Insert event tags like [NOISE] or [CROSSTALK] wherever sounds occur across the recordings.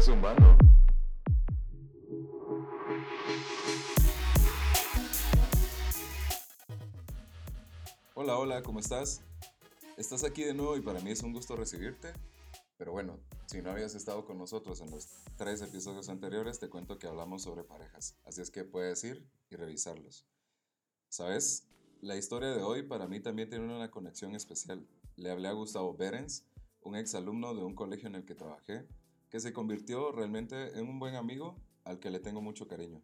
Zumbando. Hola, hola, ¿cómo estás? Estás aquí de nuevo y para mí es un gusto recibirte. Pero bueno, si no habías estado con nosotros en los tres episodios anteriores, te cuento que hablamos sobre parejas. Así es que puedes ir y revisarlos. ¿Sabes? La historia de hoy para mí también tiene una conexión especial. Le hablé a Gustavo Berens, un exalumno de un colegio en el que trabajé, que se convirtió realmente en un buen amigo al que le tengo mucho cariño.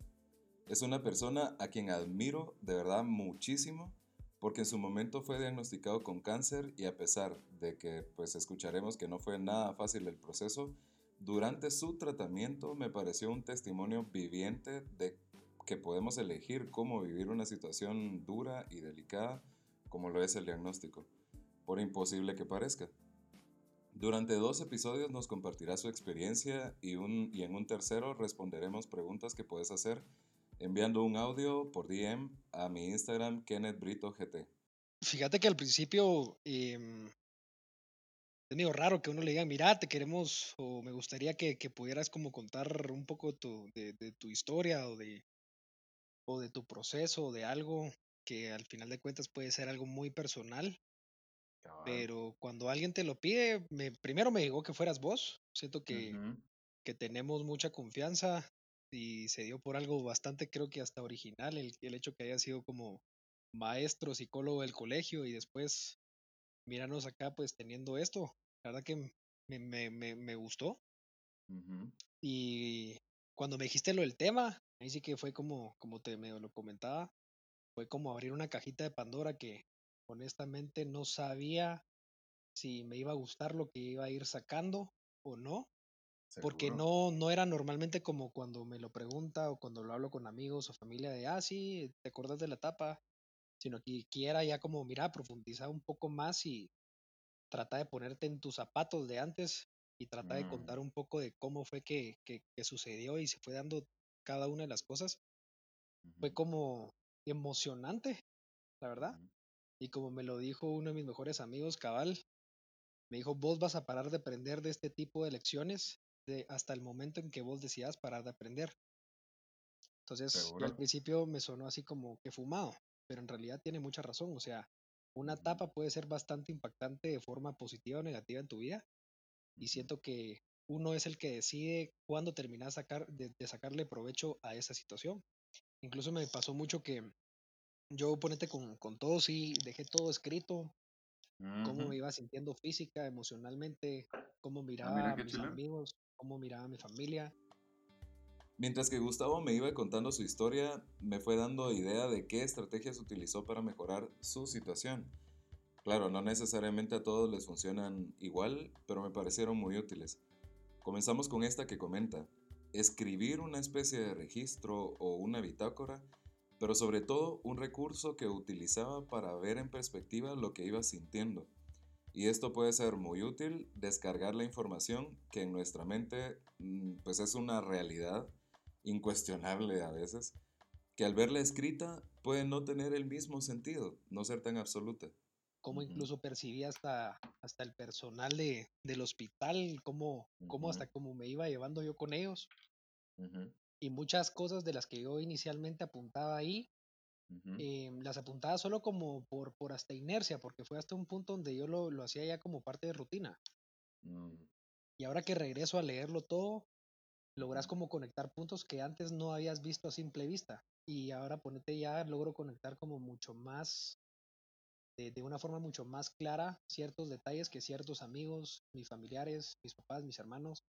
Es una persona a quien admiro de verdad muchísimo porque en su momento fue diagnosticado con cáncer y a pesar de que pues escucharemos que no fue nada fácil el proceso, durante su tratamiento me pareció un testimonio viviente de que podemos elegir cómo vivir una situación dura y delicada como lo es el diagnóstico, por imposible que parezca. Durante dos episodios nos compartirá su experiencia y, un, y en un tercero responderemos preguntas que puedes hacer enviando un audio por DM a mi Instagram Kenneth Brito GT. Fíjate que al principio em, es medio raro que uno le diga, mira, te queremos o me gustaría que, que pudieras como contar un poco tu, de, de, tu historia o de, o de tu proceso o de algo que al final de cuentas puede ser algo muy personal. Pero cuando alguien te lo pide, me, primero me dijo que fueras vos. Siento que, uh -huh. que tenemos mucha confianza y se dio por algo bastante, creo que hasta original, el, el hecho que haya sido como maestro, psicólogo del colegio y después miranos acá pues teniendo esto. La verdad que me, me, me, me gustó. Uh -huh. Y cuando me dijiste lo del tema, ahí sí que fue como, como te me lo comentaba, fue como abrir una cajita de Pandora que honestamente no sabía si me iba a gustar lo que iba a ir sacando o no. ¿Seguro? Porque no, no era normalmente como cuando me lo pregunta o cuando lo hablo con amigos o familia de, ah, sí, te acuerdas de la etapa, sino que quiera ya como, mira, profundizar un poco más y trata de ponerte en tus zapatos de antes y trata mm. de contar un poco de cómo fue que, que, que, sucedió y se fue dando cada una de las cosas. Fue como emocionante, la verdad. Y como me lo dijo uno de mis mejores amigos, Cabal, me dijo, vos vas a parar de aprender de este tipo de lecciones de hasta el momento en que vos decidas parar de aprender. Entonces, al principio me sonó así como que fumado, pero en realidad tiene mucha razón. O sea, una etapa puede ser bastante impactante de forma positiva o negativa en tu vida. Y siento que uno es el que decide cuándo terminar sacar, de, de sacarle provecho a esa situación. Incluso me pasó mucho que yo ponete con, con todo, sí, dejé todo escrito, uh -huh. cómo me iba sintiendo física, emocionalmente, cómo miraba ah, mira, a mis chile. amigos, cómo miraba a mi familia. Mientras que Gustavo me iba contando su historia, me fue dando idea de qué estrategias utilizó para mejorar su situación. Claro, no necesariamente a todos les funcionan igual, pero me parecieron muy útiles. Comenzamos con esta que comenta, escribir una especie de registro o una bitácora pero sobre todo un recurso que utilizaba para ver en perspectiva lo que iba sintiendo. Y esto puede ser muy útil, descargar la información que en nuestra mente mm, pues es una realidad incuestionable a veces, que al verla escrita puede no tener el mismo sentido, no ser tan absoluta. Cómo incluso percibía hasta, hasta el personal de, del hospital, cómo, uh -huh. cómo hasta cómo me iba llevando yo con ellos. Uh -huh y muchas cosas de las que yo inicialmente apuntaba ahí, uh -huh. eh, las apuntaba solo como por, por hasta inercia, porque fue hasta un punto donde yo lo, lo hacía ya como parte de rutina. Uh -huh. Y ahora que regreso a leerlo todo, logras como conectar puntos que antes no habías visto a simple vista. Y ahora ponete ya, logro conectar como mucho más, de, de una forma mucho más clara, ciertos detalles que ciertos amigos, mis familiares, mis papás, mis hermanos,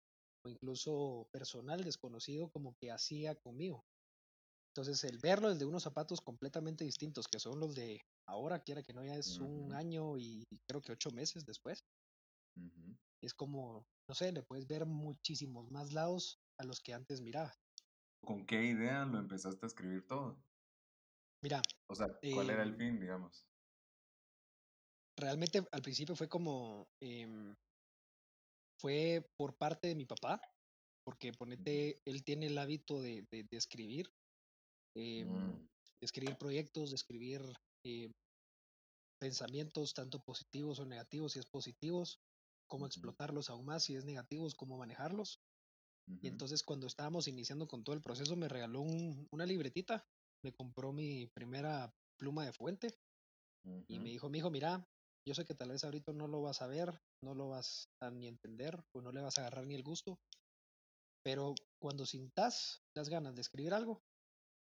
o incluso personal desconocido como que hacía conmigo. Entonces el verlo desde unos zapatos completamente distintos, que son los de ahora, quiera que no, ya es uh -huh. un año y creo que ocho meses después, uh -huh. es como, no sé, le puedes ver muchísimos más lados a los que antes mirabas. ¿Con qué idea lo empezaste a escribir todo? Mira. O sea, ¿cuál eh, era el fin, digamos? Realmente al principio fue como, eh, fue por parte de mi papá, porque ponete, él tiene el hábito de, de, de escribir, eh, mm. de escribir proyectos, de escribir eh, pensamientos, tanto positivos o negativos, si es positivos, cómo mm. explotarlos aún más, si es negativos, cómo manejarlos. Y entonces cuando estábamos iniciando con todo el proceso me regaló una libretita, me compró mi primera pluma de fuente y me dijo, mi hijo, mira, yo sé que tal vez ahorita no lo vas a ver, no lo vas a ni entender o no le vas a agarrar ni el gusto, pero cuando sintas las ganas de escribir algo,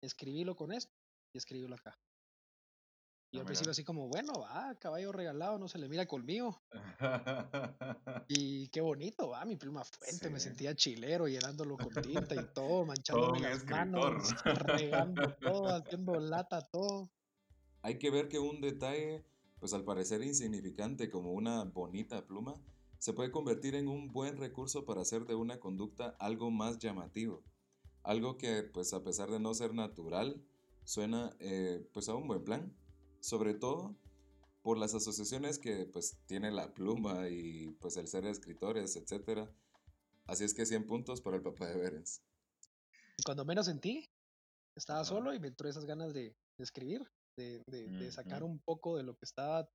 escribílo con esto y escribílo acá. Y al principio así como, bueno, va, caballo regalado, no se le mira conmigo. [LAUGHS] y qué bonito, va, mi pluma fuente, me sentía chilero llenándolo con tinta y todo, manchándome las manos, regando todo, haciendo lata todo. Hay que ver que un detalle, pues al parecer insignificante como una bonita pluma, se puede convertir en un buen recurso para hacer de una conducta algo más llamativo. Algo que, pues a pesar de no ser natural, suena eh, pues a un buen plan sobre todo por las asociaciones que pues tiene la pluma y pues el ser escritores, etc. Así es que 100 puntos para el papá de Berens. Cuando menos sentí, estaba solo y me entró esas ganas de, escribir, de, sacar un poco de lo que estaba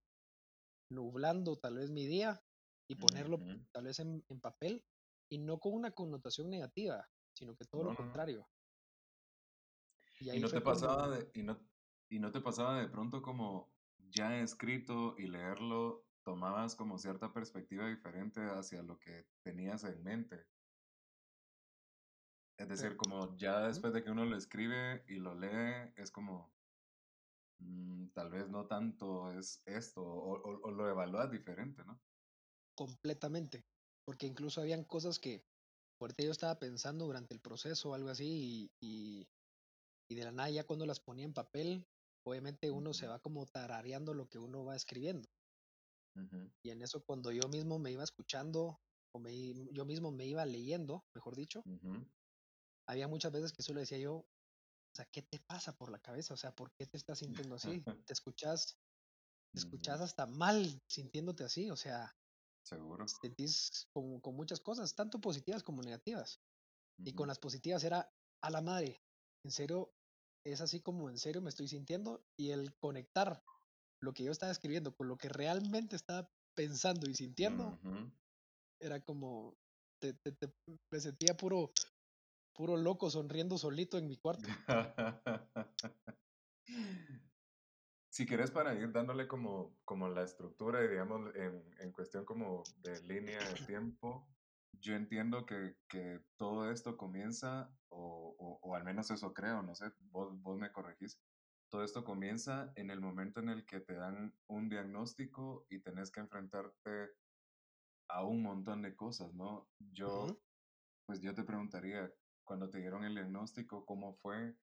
nublando tal vez mi día y ponerlo tal vez en, papel y no con una connotación negativa, sino que todo lo contrario. Y, no te pasaba de, y no, ¿Y no te pasaba de pronto como ya escrito y leerlo, tomabas como cierta perspectiva diferente hacia lo que tenías en mente? Es decir, como ya después de que uno lo escribe y lo lee, es como, mm, tal vez no tanto es esto, o, lo evalúas diferente, ¿no? Completamente, porque incluso habían cosas que, ahorita yo estaba pensando durante el proceso o algo así, y, y de la nada ya cuando las ponía en papel, obviamente uno se va como tarareando lo que uno va escribiendo. Y en eso cuando yo mismo me iba escuchando, o me, yo mismo me iba leyendo, mejor dicho, había muchas veces que solo decía yo, o sea, ¿qué te pasa por la cabeza? O sea, ¿por qué te estás sintiendo [LAUGHS] así? ¿Te escuchas, te escuchas hasta mal sintiéndote así? O sea, Seguro. Sentís con, con muchas cosas, tanto positivas como negativas. Y con las positivas era a la madre. En serio, es así como en serio me estoy sintiendo y el conectar lo que yo estaba escribiendo con lo que realmente estaba pensando y sintiendo era como te, me sentía puro puro loco sonriendo solito en mi cuarto. [LAUGHS] si quieres para ir dándole como, como la estructura y digamos en, en cuestión como de línea de tiempo, yo entiendo que, que, todo esto comienza, o, o, al menos eso creo, no sé, vos, vos me corregís, todo esto comienza en el momento en el que te dan un diagnóstico y tenés que enfrentarte a un montón de cosas, ¿no? Yo, pues yo te preguntaría, cuando te dieron el diagnóstico, ¿cómo fue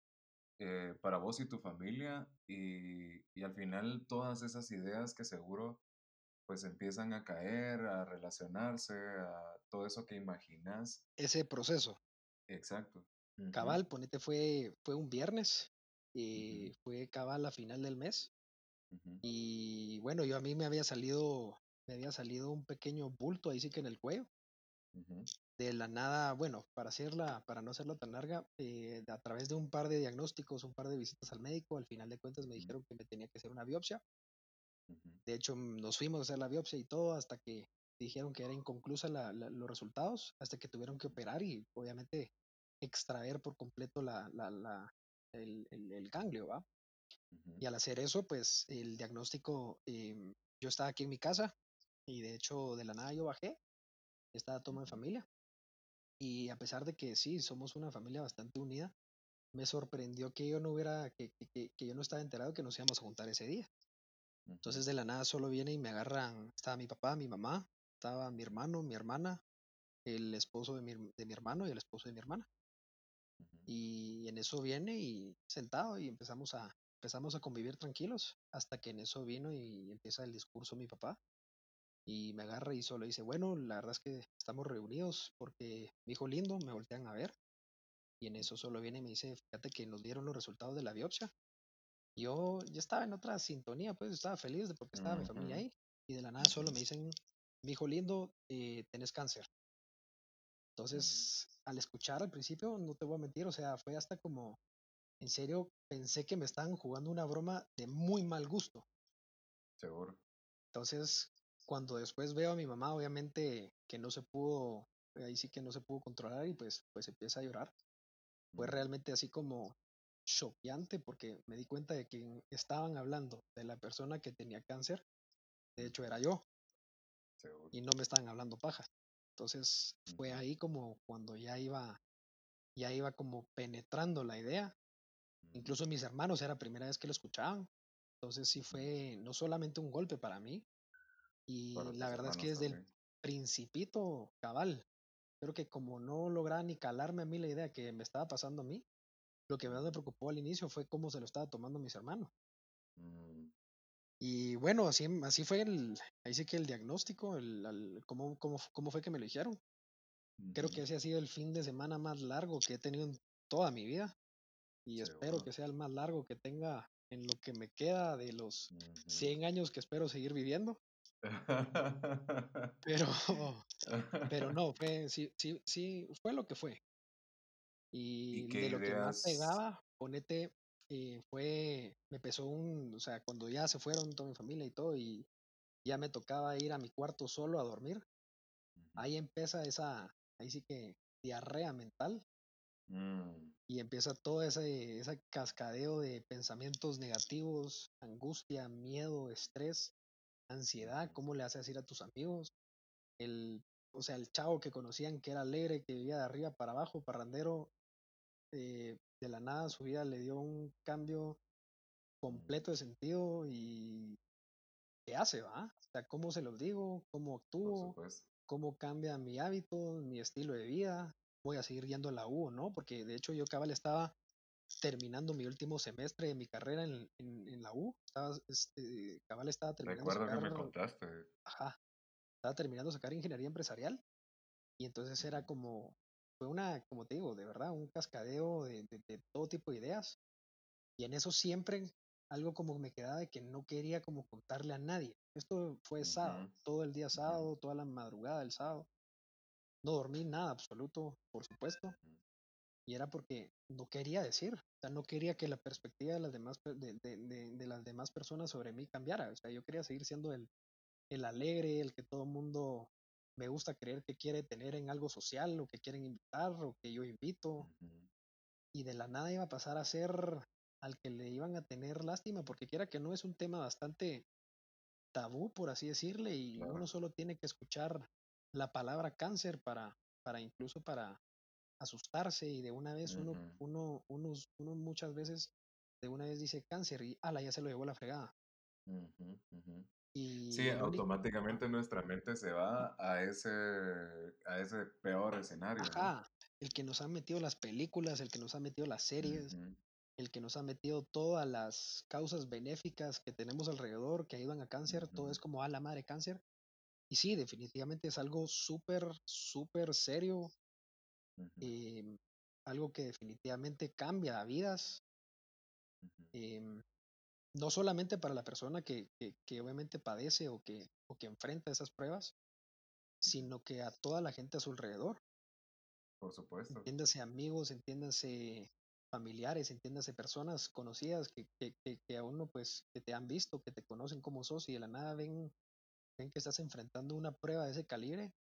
eh, para vos y tu familia? Y, y al final todas esas ideas que seguro pues empiezan a caer, a relacionarse, a todo eso que imaginas. Ese proceso. Exacto. Cabal, ponete, fue, fue un viernes, y eh, fue cabal a final del mes. Y bueno, yo a mí me había salido, me había salido un pequeño bulto ahí sí que en el cuello. De la nada, bueno, para hacerla, para no hacerla tan larga, eh, a través de un par de diagnósticos, un par de visitas al médico, al final de cuentas me dijeron que me tenía que hacer una biopsia. De hecho, mm, nos fuimos a hacer la biopsia y todo hasta que dijeron que era inconclusa los resultados, hasta que tuvieron que operar y obviamente extraer por completo la, el, el, ganglio, ¿va? Y al hacer eso, pues el diagnóstico, em, yo estaba aquí en mi casa y de hecho de la nada yo bajé, estaba todo en familia. Y a pesar de que sí, somos una familia bastante unida, me sorprendió que yo no hubiera, que, que, que yo no estaba enterado que nos íbamos a juntar ese día. Entonces de la nada solo viene y me agarran, estaba mi papá, mi mamá, estaba mi hermano, mi hermana, el esposo de mi, de mi hermano y el esposo de mi hermana. Y en eso viene y sentado y empezamos a, empezamos a convivir tranquilos hasta que en eso vino y empieza el discurso mi papá y me agarra y solo dice, bueno, la verdad es que estamos reunidos porque mi hijo lindo me voltean a ver y en eso solo viene y me dice, fíjate que nos dieron los resultados de la biopsia yo ya estaba en otra sintonía, pues estaba feliz de porque estaba mi familia ahí. Y de la nada solo me dicen, mi hijo lindo, eh, tenés cáncer. Mm. Entonces, al escuchar al principio, no te voy a mentir, o sea, fue hasta como, en serio, pensé que me estaban jugando una broma de muy mal gusto. Seguro. Entonces, cuando después veo a mi mamá, obviamente que no se pudo, ahí sí que no se pudo controlar y pues, pues empieza a llorar. Fue realmente así como choqueante porque me di cuenta de que estaban hablando de la persona que tenía cáncer, de hecho era yo, seguro. y no me estaban hablando paja. Entonces fue ahí como cuando ya iba, ya iba como penetrando la idea. Incluso mis hermanos era la primera vez que lo escuchaban. Entonces sí fue no solamente un golpe para mí, y la verdad es que desde el principito cabal, creo que como no lograba ni calarme a mí la idea que me estaba pasando a mí, lo que más me preocupó al inicio fue cómo se lo estaba tomando mis hermanos. mm, Y bueno, así, así fue el, ahí sí que el diagnóstico, el, cómo, cómo, cómo fue que me lo dijeron. Creo que ese ha sido el fin de semana más largo que he tenido en toda mi vida y espero que sea el más largo que tenga en lo que me queda de los Ujú. 100 años que espero seguir viviendo. Pero, [LAUGHS] pero no, fue, sí, sí, sí, fue lo que fue. ¿Y de lo que más pegaba, ponete, eh, fue, me empezó un, o sea, cuando ya se fueron toda mi familia y todo, y ya me tocaba ir a mi cuarto solo a dormir, ahí empieza esa, ahí sí que diarrea mental. Mm, y empieza todo ese, ese cascadeo de pensamientos negativos, angustia, miedo, estrés, ansiedad, cómo le haces ir a tus amigos, el, o sea, el chavo que conocían que era alegre, que vivía de arriba para abajo, parrandero, eh, de la nada su vida le dio un cambio completo de sentido y ¿qué hace, va? O sea, ¿cómo se los digo? ¿Cómo actúo? ¿Cómo cambia mi hábito, mi estilo de vida? ¿Voy a seguir yendo a la U o no? Porque de hecho yo cabal estaba terminando mi último semestre de mi carrera en, en, en la U. Estaba, este, cabal estaba terminando Recuerdo que sacar, me contaste. ajá, estaba terminando sacar ingeniería empresarial y entonces era como, fue una, como te digo, de verdad, un cascadeo de, de, de todo tipo de ideas Y en eso siempre algo como me quedaba de que no quería como contarle a nadie. Esto fue sábado, ujú, todo el día sábado, toda la madrugada del sábado. No dormí nada absoluto, por supuesto, ujú, y era porque no quería decir, o sea, no quería que la perspectiva de las demás, de, de- de- de las demás personas sobre mí cambiara. O sea, yo quería seguir siendo el, el alegre, el que todo el mundo me gusta creer que quiere tener en algo social, o que quieren invitar, o que yo invito, y de la nada iba a pasar a ser al que le iban a tener lástima, porque quiera que no es un tema bastante tabú, por así decirle, y uno solo tiene que escuchar la palabra cáncer para, para incluso para asustarse y de una vez uno, uno, unos, uno muchas veces de una vez dice cáncer y ala, ya se lo llevó la fregada. Sí, Y único, automáticamente nuestra mente se va a ese, a ese peor escenario, ¿no? ajá, el que nos han metido las películas, el que nos ha metido las series, el que nos ha metido todas las causas benéficas que tenemos alrededor que ayudan a cáncer, todo es como a la madre cáncer. Y sí, definitivamente es algo súper, súper serio, em, algo que definitivamente cambia vidas, em, no solamente para la persona que, que, que obviamente padece o que, o que enfrenta esas pruebas, sino que a toda la gente a su alrededor, Por supuesto. entiéndase amigos, entiéndase familiares, entiéndase personas conocidas que, que, que, que a uno pues que te han visto, que te conocen como sos y de la nada ven, ven que estás enfrentando una prueba de ese calibre,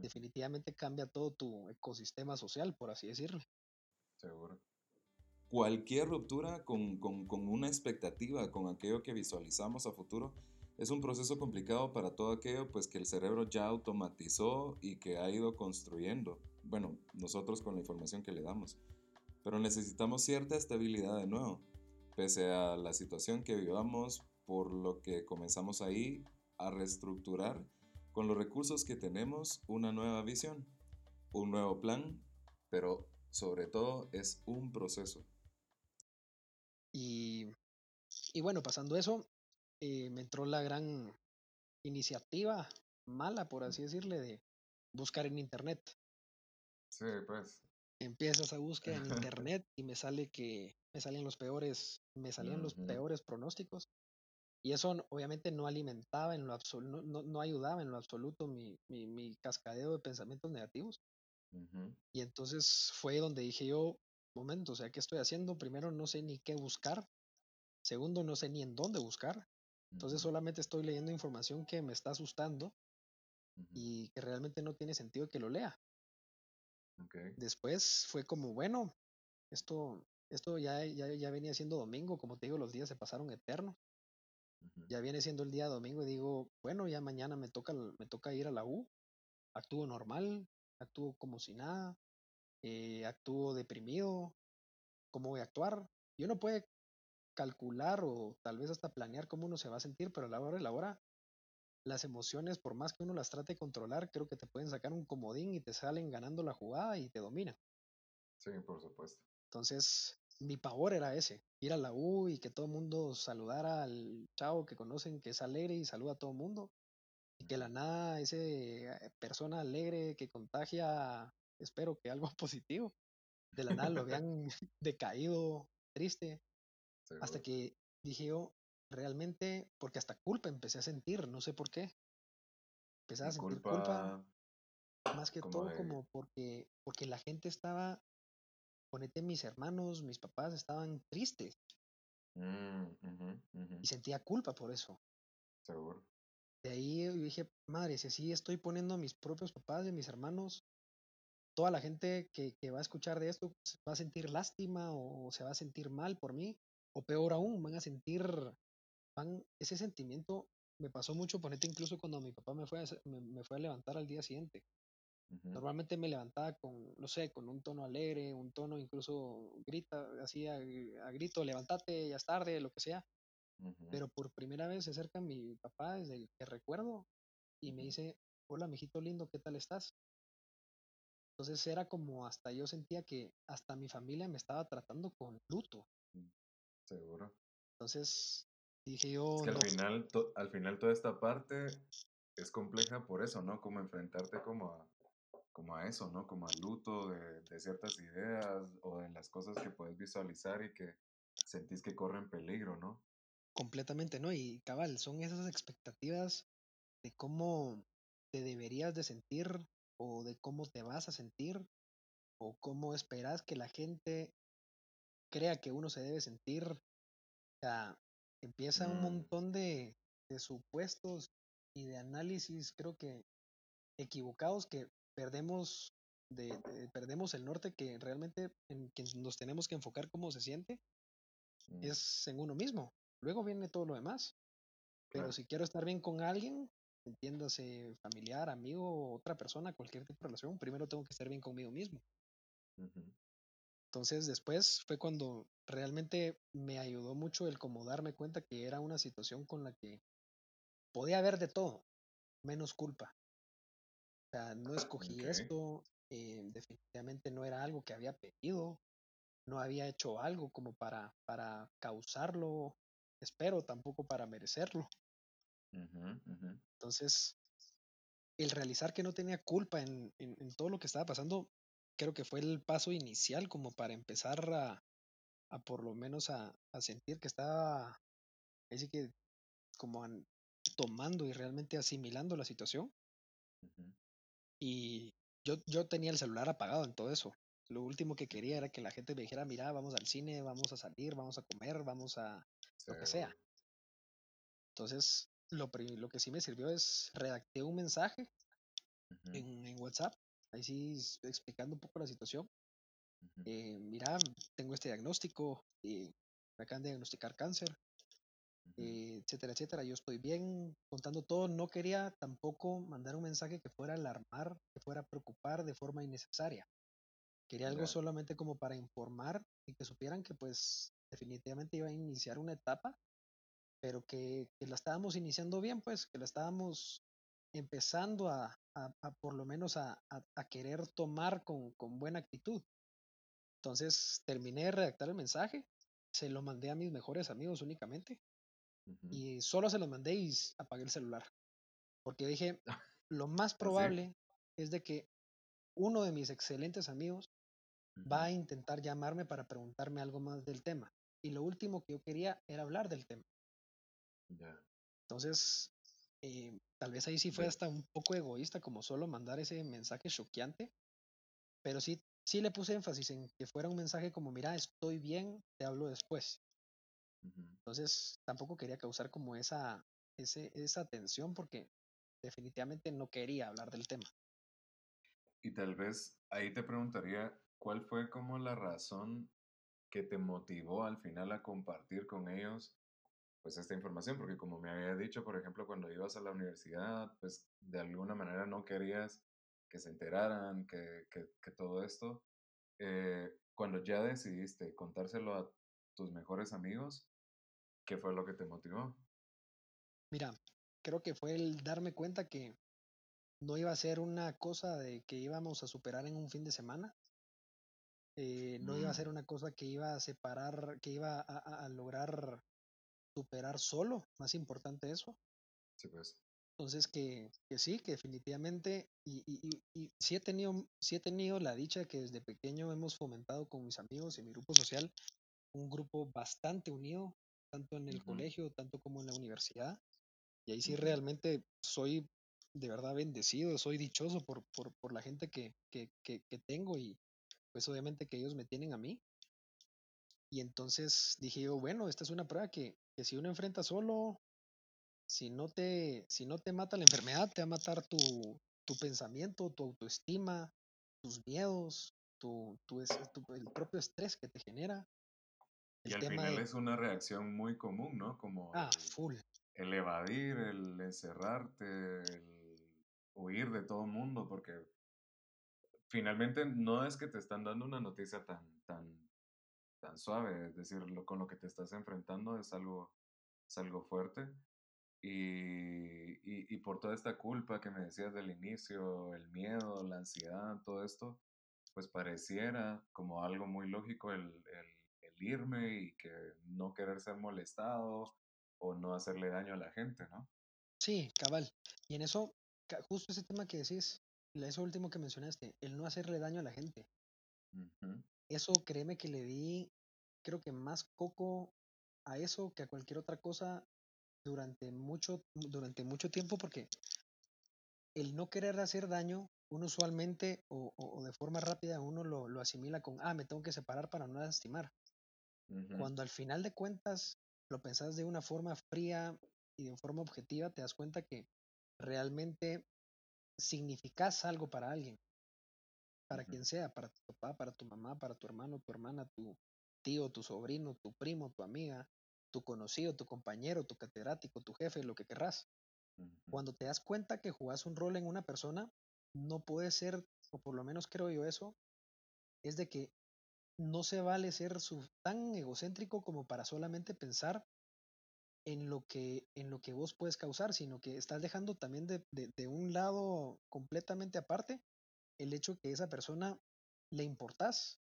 definitivamente cambia todo tu ecosistema social, por así decirlo. Seguro. Cualquier ruptura con, con, con una expectativa, con aquello que visualizamos a futuro, es un proceso complicado para todo aquello pues que el cerebro ya automatizó y que ha ido construyendo. Bueno, nosotros con la información que le damos. Pero necesitamos cierta estabilidad de nuevo, pese a la situación que vivamos, por lo que comenzamos ahí a reestructurar con los recursos que tenemos una nueva visión, un nuevo plan, pero sobre todo es un proceso. Y, y bueno, pasando eso, eh, me entró la gran iniciativa mala, por así decirle, de buscar en internet. Sí, pues. Empieza esa búsqueda en [LAUGHS] internet y me sale que me salían los peores, me salían los peores pronósticos. Y eso obviamente no alimentaba en lo absoluto, no, no, ayudaba en lo absoluto mi, mi, mi cascadeo de pensamientos negativos. Y entonces fue donde dije yo, momento, o sea, ¿qué estoy haciendo? Primero, no sé ni qué buscar. Segundo, no sé ni en dónde buscar. Entonces ujú, solamente estoy leyendo información que me está asustando y que realmente no tiene sentido que lo lea. Okay. Después fue como, bueno, esto, esto ya, ya, ya venía siendo domingo, como te digo, los días se pasaron eternos. Ya viene siendo el día domingo y digo, bueno, ya mañana me toca, me toca ir a la U, actúo normal, actúo como si nada, eh, actúo deprimido, ¿cómo voy a actuar? Yo no puede calcular o tal vez hasta planear cómo uno se va a sentir, pero a la hora de la hora, las emociones, por más que uno las trate de controlar, creo que te pueden sacar un comodín y te salen ganando la jugada y te dominan. Sí, por supuesto. Entonces, mi pavor era ese, ir a la U y que todo el mundo saludara al chavo que conocen que es alegre y saluda a todo el mundo. Y que la nada, ese eh, persona alegre que contagia, espero que algo [LAUGHS] positivo, de la nada lo [LAUGHS] vean [LAUGHS] decaído, triste, hasta que dije yo, realmente, porque hasta culpa empecé a sentir, no sé por qué, empecé a sentir culpa, culpa más que todo de... como porque, porque la gente estaba, ponete mis hermanos, mis papás estaban tristes mm, y sentía culpa por eso. Seguro. De ahí yo dije, madre, si así estoy poniendo a mis propios papás y a mis hermanos, toda la gente que, que va a escuchar de esto se va a sentir lástima o se va a sentir mal por mí, o peor aún, van a sentir, van, ese sentimiento me pasó mucho, ponete incluso cuando mi papá me fue a, me fue a levantar al día siguiente. Normalmente me levantaba con, no sé, con un tono alegre, un tono incluso grita, así a, a grito, levántate, ya es tarde, lo que sea. Pero por primera vez se acerca mi papá desde que recuerdo y me dice, hola, mijito lindo, ¿qué tal estás? Entonces era como hasta yo sentía que hasta mi familia me estaba tratando con luto. mm, Seguro. Entonces dije Es yo, que al no, final, to- al final toda esta parte es compleja por eso, ¿no? Como enfrentarte como a, como a eso, ¿no? Como al luto de, de ciertas ideas o de las cosas que puedes visualizar y que sentís que corren peligro, ¿no? completamente no. Y cabal, son esas expectativas de cómo te deberías de sentir o de cómo te vas a sentir o cómo esperas que la gente crea que uno se debe sentir. O sea, empieza un Mm, montón de, de supuestos y de análisis, creo que equivocados que perdemos de, de- perdemos el norte que realmente en que nos tenemos que enfocar cómo se siente mm, es en uno mismo. Luego viene todo lo demás. Pero claro. si quiero estar bien con alguien, entiéndase familiar, amigo, otra persona, cualquier tipo de relación, primero tengo que estar bien conmigo mismo. Entonces después fue cuando realmente me ayudó mucho el como darme cuenta que era una situación con la que podía haber de todo, menos culpa. O sea, no escogí Ok. esto, eh, definitivamente no era algo que había pedido, no había hecho algo como para, para causarlo, espero tampoco para merecerlo. Entonces, el realizar que no tenía culpa en, en- en todo lo que estaba pasando, creo que fue el paso inicial como para empezar a, a por lo menos a, a sentir que estaba, así que como an- tomando y realmente asimilando la situación. Y yo, yo tenía el celular apagado en todo eso. Lo último que quería era que la gente me dijera, mira, vamos al cine, vamos a salir, vamos a comer, vamos a lo que sea. Entonces, lo, lo que sí me sirvió es redacté un mensaje en, en WhatsApp, ahí sí explicando un poco la situación. Eh, mira, tengo este diagnóstico, eh, me acaban de diagnosticar cáncer, eh, etcétera, etcétera. Yo estoy bien contando todo. No quería tampoco mandar un mensaje que fuera alarmar, que fuera preocupar de forma innecesaria. Quería algo solamente como para informar y que supieran que pues definitivamente iba a iniciar una etapa, pero que, que la estábamos iniciando bien, pues que la estábamos empezando a, a, a por lo menos a, a, a querer tomar con, con buena actitud. Entonces terminé de redactar el mensaje, se lo mandé a mis mejores amigos únicamente y solo se los mandé y apagué el celular, porque dije, lo más probable es de que uno de mis excelentes amigos va a intentar llamarme para preguntarme algo más del tema. Y lo último que yo quería era hablar del tema. Entonces, eh, tal vez ahí sí fue hasta un poco egoísta como solo mandar ese mensaje choqueante, pero sí, sí le puse énfasis en que fuera un mensaje como, mira, estoy bien, te hablo después. Entonces, tampoco quería causar como esa, ese, esa tensión porque definitivamente no quería hablar del tema. Y tal vez ahí te preguntaría, ¿cuál fue como la razón que te motivó al final a compartir con ellos pues esta información? Porque como me había dicho, por ejemplo, cuando ibas a la universidad, pues de alguna manera no querías que se enteraran, que, que, que todo esto. Eh, cuando ya decidiste contárselo a tus mejores amigos, ¿qué fue lo que te motivó? Mira, creo que fue el darme cuenta que no iba a ser una cosa de que íbamos a superar en un fin de semana. Eh, no iba a Mm, ser una cosa que iba a separar, que iba a, a- a lograr superar solo, más importante eso. sí, pues. Entonces que, que sí, que definitivamente, y, y, y, y sí he tenido, sí he tenido la dicha que desde pequeño hemos fomentado con mis amigos y mi grupo social un grupo bastante unido, tanto en el Ujú, colegio, tanto como en la universidad. Y ahí sí realmente soy de verdad bendecido, soy dichoso por, por, por la gente que, que, que, que tengo y pues obviamente que ellos me tienen a mí. Y entonces dije yo, bueno, esta es una prueba que, que si uno enfrenta solo, si no te, si no te mata la enfermedad, te va a matar tu, tu pensamiento, tu autoestima, tus miedos, tu, tu, tu- el propio estrés que te genera, Y al tema final de, es una reacción muy común, ¿no? Como ah, el, full, el evadir, el encerrarte, el huir de todo el mundo, porque finalmente no es que te están dando una noticia tan, tan, tan suave, es decir, lo, con lo que te estás enfrentando es algo, es algo fuerte. Y, y, y por toda esta culpa que me decías del inicio, el miedo, la ansiedad, todo esto, pues pareciera como algo muy lógico el, el, el irme y que no querer ser molestado o no hacerle daño a la gente, ¿no? sí, cabal. Y en eso, justo ese tema que decís, eso último que mencionaste, el no hacerle daño a la gente, eso créeme que le di, creo que más coco a eso que a cualquier otra cosa durante mucho, durante mucho tiempo, porque el no querer hacer daño, uno usualmente o, o- o de forma rápida uno lo, lo asimila con, ah, me tengo que separar para no lastimar. Cuando al final de cuentas lo pensás de una forma fría y de forma objetiva, te das cuenta que realmente significas algo para alguien, para quien sea, para tu papá, para tu mamá, para tu hermano, tu hermana, tu tío, tu sobrino, tu primo, tu amiga, tu conocido, tu compañero, tu catedrático, tu jefe, lo que querrás. Cuando te das cuenta que jugás un rol en una persona, no puede ser, o por lo menos creo yo eso, es de que no se vale ser su- tan egocéntrico como para solamente pensar en lo que, en lo que vos puedes causar, sino que estás dejando también de, de- de un lado completamente aparte el hecho que esa persona le importás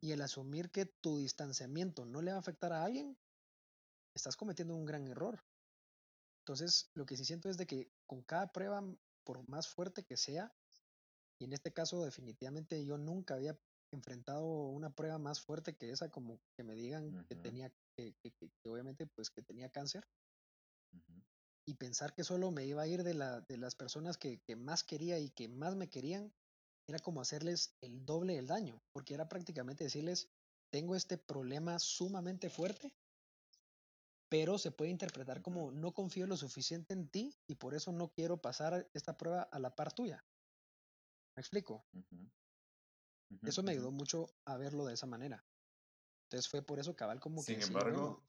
y el asumir que tu distanciamiento no le va a afectar a alguien, estás cometiendo un gran error. Entonces, lo que sí siento es de que con cada prueba, por más fuerte que sea, y en este caso definitivamente yo nunca había enfrentado una prueba más fuerte que esa, como que me digan que tenía, que, que- que- que obviamente pues que tenía cáncer, y pensar que solo me iba a ir de, la, de las personas que, que más quería y que más me querían, era como hacerles el doble del daño, porque era prácticamente decirles, tengo este problema sumamente fuerte, pero se puede interpretar como no confío lo suficiente en ti y por eso no quiero pasar esta prueba a la par tuya. ¿Me explico? Eso me ayudó mucho a verlo de esa manera. Entonces fue por eso cabal como que Sin embargo,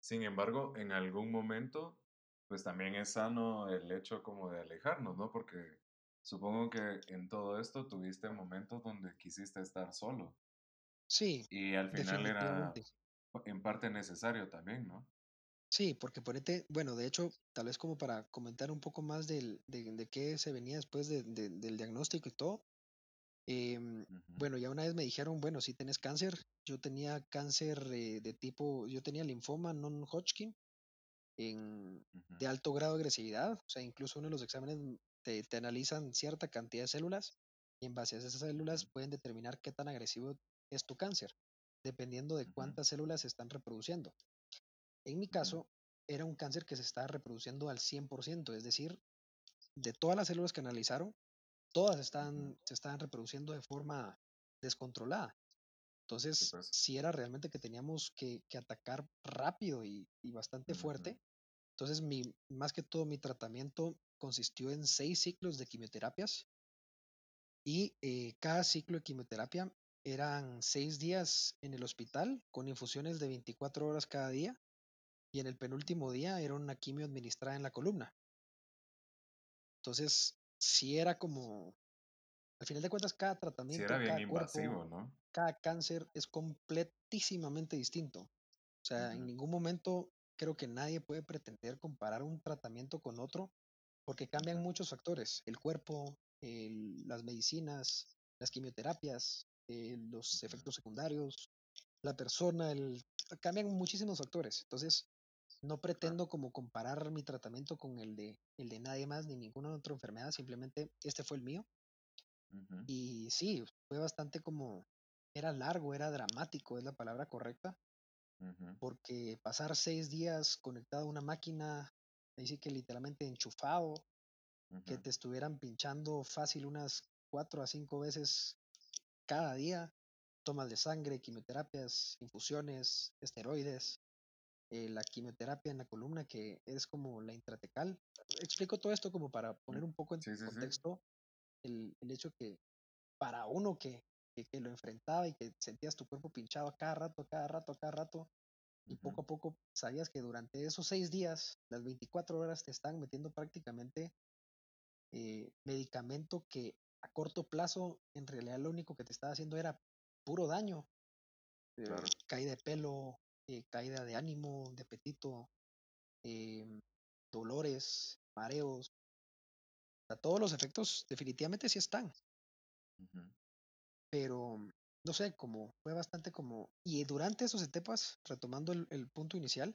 sin embargo, en algún momento, pues también es sano el hecho como de alejarnos, ¿no? Porque supongo que en todo esto tuviste momentos donde quisiste estar solo sí, y al final era en parte necesario también, ¿no? Sí, porque ponete, bueno, de hecho, tal vez como para comentar un poco más del, de, de qué se venía después de- de- del diagnóstico y todo. em, bueno, ya una vez me dijeron, bueno, si tienes cáncer, yo tenía cáncer eh, de tipo, yo tenía linfoma non-Hodgkin en, de alto grado de agresividad, o sea, incluso uno de los exámenes te, te analizan cierta cantidad de células y en base a esas células pueden determinar qué tan agresivo es tu cáncer, dependiendo de cuántas células se están reproduciendo. En mi caso, era un cáncer que se estaba reproduciendo al 100%, es decir, de todas las células que analizaron, todas están, se estaban reproduciendo de forma descontrolada. Sí, Entonces, pues. si era realmente que teníamos que, que atacar rápido y, y bastante Ujú, fuerte. Entonces, mi, más que todo mi tratamiento consistió en seis ciclos de quimioterapias y eh, cada ciclo de quimioterapia eran seis días en el hospital con infusiones de 24 horas cada día y en el penúltimo día era una quimio administrada en la columna. Entonces, si era como, al final de cuentas, cada tratamiento, cada cuerpo, cada cáncer es completísimamente distinto. O sea, en ningún momento creo que nadie puede pretender comparar un tratamiento con otro porque cambian muchos factores, el cuerpo, las medicinas, las quimioterapias, eh, los efectos secundarios, la persona, el, cambian muchísimos factores. Entonces, no pretendo como comparar mi tratamiento con el de, el de nadie más ni ninguna otra enfermedad, simplemente este fue el mío. Y sí, fue bastante como, era largo, era dramático, es la palabra correcta, porque pasar seis días conectado a una máquina, ahí sí que literalmente enchufado, que te estuvieran pinchando fácil unas cuatro a cinco veces cada día, tomas de sangre, quimioterapias, infusiones, esteroides, eh, la quimioterapia en la columna que es como la intratecal. Explico todo esto como para poner un poco en contexto El, el, hecho que para uno que, que, lo enfrentaba y que sentías tu cuerpo pinchado a cada rato, a cada rato, a cada rato, y poco a poco sabías que durante esos seis días, las 24 horas te están metiendo prácticamente eh, medicamento que a corto plazo en realidad lo único que te estaba haciendo era puro daño. Caída de pelo, eh, caída de ánimo, de apetito, em, dolores, mareos. todos los efectos definitivamente sí están. Pero, no sé, como fue bastante como... Y durante esos etapas, retomando el, punto inicial,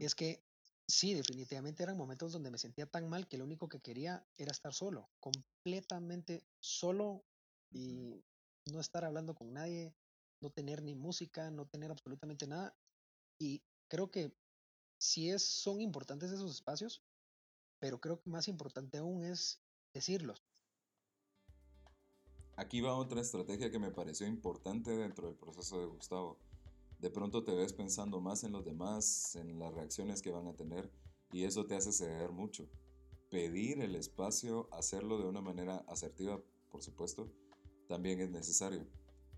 es que sí, definitivamente eran momentos donde me sentía tan mal que lo único que quería era estar solo, completamente solo y no estar hablando con nadie, no tener ni música, no tener absolutamente nada. Y creo que sí es, son importantes esos espacios, pero creo que más importante aún es decirlos. Aquí va otra estrategia que me pareció importante dentro del proceso de Gustavo. De pronto te ves pensando más en los demás, en las reacciones que van a tener, y eso te hace ceder mucho. Pedir el espacio, hacerlo de una manera asertiva, por supuesto, también es necesario.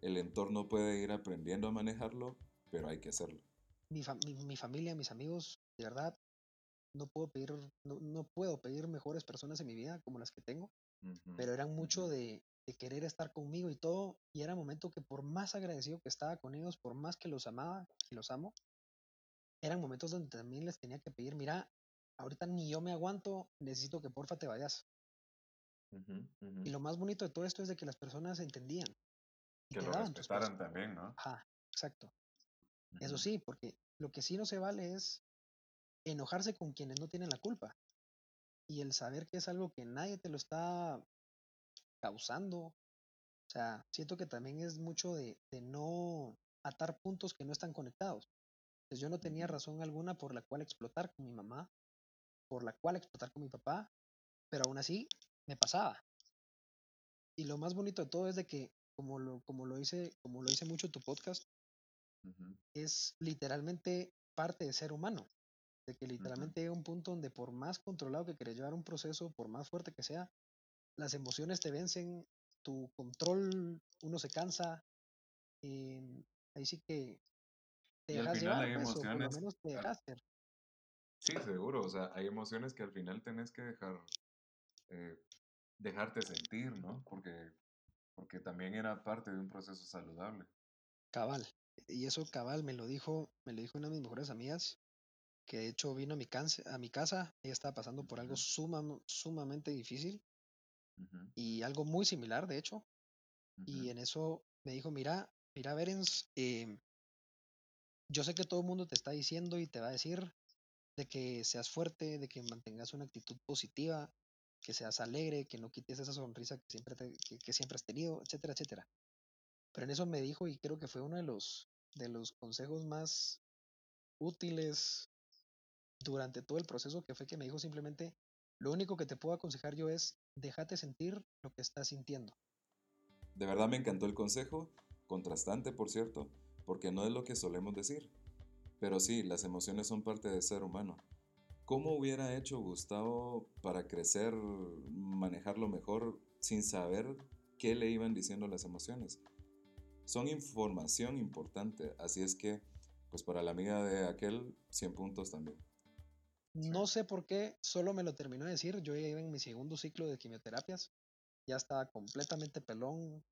El entorno puede ir aprendiendo a manejarlo, pero hay que hacerlo. Mi, mi, familia, mis amigos, de verdad, no puedo pedir, no, puedo pedir mejores personas en mi vida como las que tengo, pero eran mucho de, de, querer estar conmigo y todo, y era momento que por más agradecido que estaba con ellos, por más que los amaba y los amo, eran momentos donde también les tenía que pedir, mira, ahorita ni yo me aguanto, necesito que porfa te vayas. Y lo más bonito de todo esto es de que las personas entendían. Y que lo respetaran también, ¿no? Ajá, exacto. Eso sí, porque lo que sí no se vale es enojarse con quienes no tienen la culpa. Y el saber que es algo que nadie te lo está causando. O sea, siento que también es mucho de, de no atar puntos que no están conectados. Pues yo no tenía razón alguna por la cual explotar con mi mamá, por la cual explotar con mi papá, pero aún así me pasaba. Y lo más bonito de todo es de que, como lo, como lo hice, como lo hice mucho tu podcast, es literalmente parte de ser humano. De que literalmente hay un punto donde por más controlado que quieras llevar un proceso, por más fuerte que sea, las emociones te vencen, tu control, uno se cansa. Em, ahí sí que te dejas llevar, pues, por lo menos te dejas Sí, seguro. O sea, hay emociones que al final tenés que dejar eh, dejarte sentir, ¿no? Porque, porque también era parte de un proceso saludable. Cabal. Y eso cabal me lo dijo, me lo dijo una de mis mejores amigas, que de hecho vino a mi, a mi casa, ella estaba pasando por algo sumamente difícil y algo muy similar, de hecho. Y en eso me dijo, mira, mira, Berens, em, yo sé que todo el mundo te está diciendo y te va a decir de que seas fuerte, de que mantengas una actitud positiva, que seas alegre, que no quites esa sonrisa que siempre, que, siempre has tenido, etcétera, etcétera. Pero en eso me dijo, y creo que fue uno de los, de los consejos más útiles durante todo el proceso, que fue que me dijo simplemente, lo único que te puedo aconsejar yo es, déjate sentir lo que estás sintiendo. De verdad me encantó el consejo, contrastante por cierto, porque no es lo que solemos decir. Pero sí, las emociones son parte del ser humano. ¿Cómo hubiera hecho Gustavo para crecer, manejarlo mejor sin saber qué le iban diciendo las emociones? Son información importante, así es que, pues para la amiga de aquel, 100 puntos también. No sé por qué, solo me lo terminó de decir. Yo ya iba en mi segundo ciclo de quimioterapias. Ya estaba completamente pelón,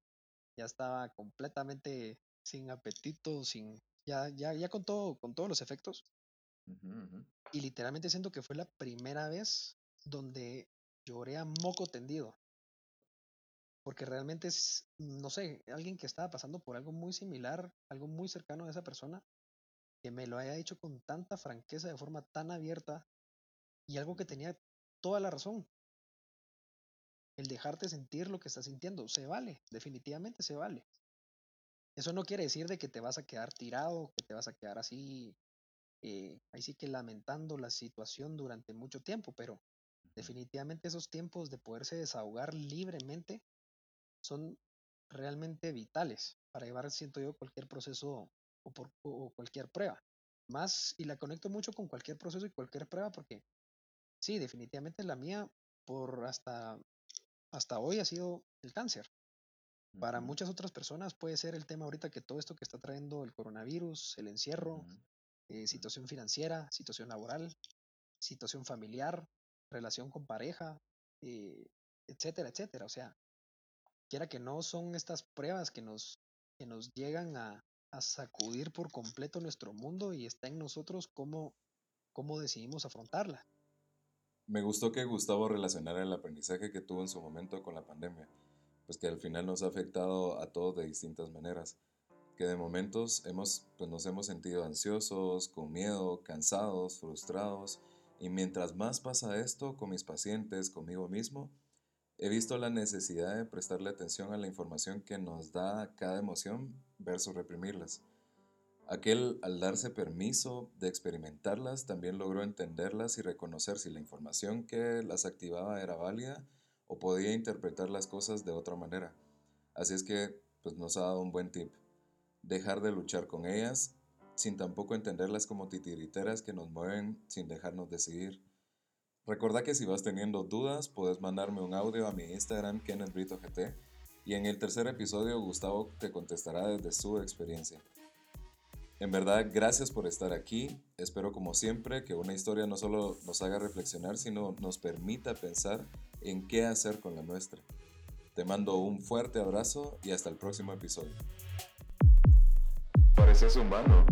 ya estaba completamente sin apetito, sin ya ya ya con todo con todos los efectos. Y literalmente siento que fue la primera vez donde lloré a moco tendido. Porque realmente es, no sé, alguien que estaba pasando por algo muy similar, algo muy cercano a esa persona, que me lo haya dicho con tanta franqueza, de forma tan abierta, y algo que tenía toda la razón. El dejarte sentir lo que estás sintiendo, se vale, definitivamente se vale. Eso no quiere decir de que te vas a quedar tirado, que te vas a quedar así, eh, ahí sí que lamentando la situación durante mucho tiempo, pero definitivamente esos tiempos de poderse desahogar libremente son realmente vitales para llevar, siento yo, cualquier proceso o, por, o cualquier prueba. Más, y la conecto mucho con cualquier proceso y cualquier prueba porque sí, definitivamente la mía por hasta, hasta hoy ha sido el cáncer. Para muchas otras personas puede ser el tema ahorita que todo esto que está trayendo el coronavirus, el encierro, eh, situación financiera, situación laboral, situación familiar, relación con pareja, eh, etcétera, etcétera. O sea, quiera que no, son estas pruebas que nos, que nos llegan a, a sacudir por completo nuestro mundo y está en nosotros cómo, cómo decidimos afrontarla. Me gustó que Gustavo relacionara el aprendizaje que tuvo en su momento con la pandemia, pues que al final nos ha afectado a todos de distintas maneras, que de momentos hemos, pues nos hemos sentido ansiosos, con miedo, cansados, frustrados, y mientras más pasa esto con mis pacientes, conmigo mismo, he visto la necesidad de prestarle atención a la información que nos da cada emoción versus reprimirlas. Aquel, al darse permiso de experimentarlas, también logró entenderlas y reconocer si la información que las activaba era válida o podía interpretar las cosas de otra manera. Así es que pues, nos ha dado un buen tip. Dejar de luchar con ellas sin tampoco entenderlas como titiriteras que nos mueven sin dejarnos decidir. Recuerda que si vas teniendo dudas, puedes mandarme un audio a mi Instagram, KennethBritoGT, y en el tercer episodio Gustavo te contestará desde su experiencia. En verdad, gracias por estar aquí. Espero como siempre que una historia no solo nos haga reflexionar, sino nos permita pensar en qué hacer con la nuestra. Te mando un fuerte abrazo y hasta el próximo episodio. Pareces humano.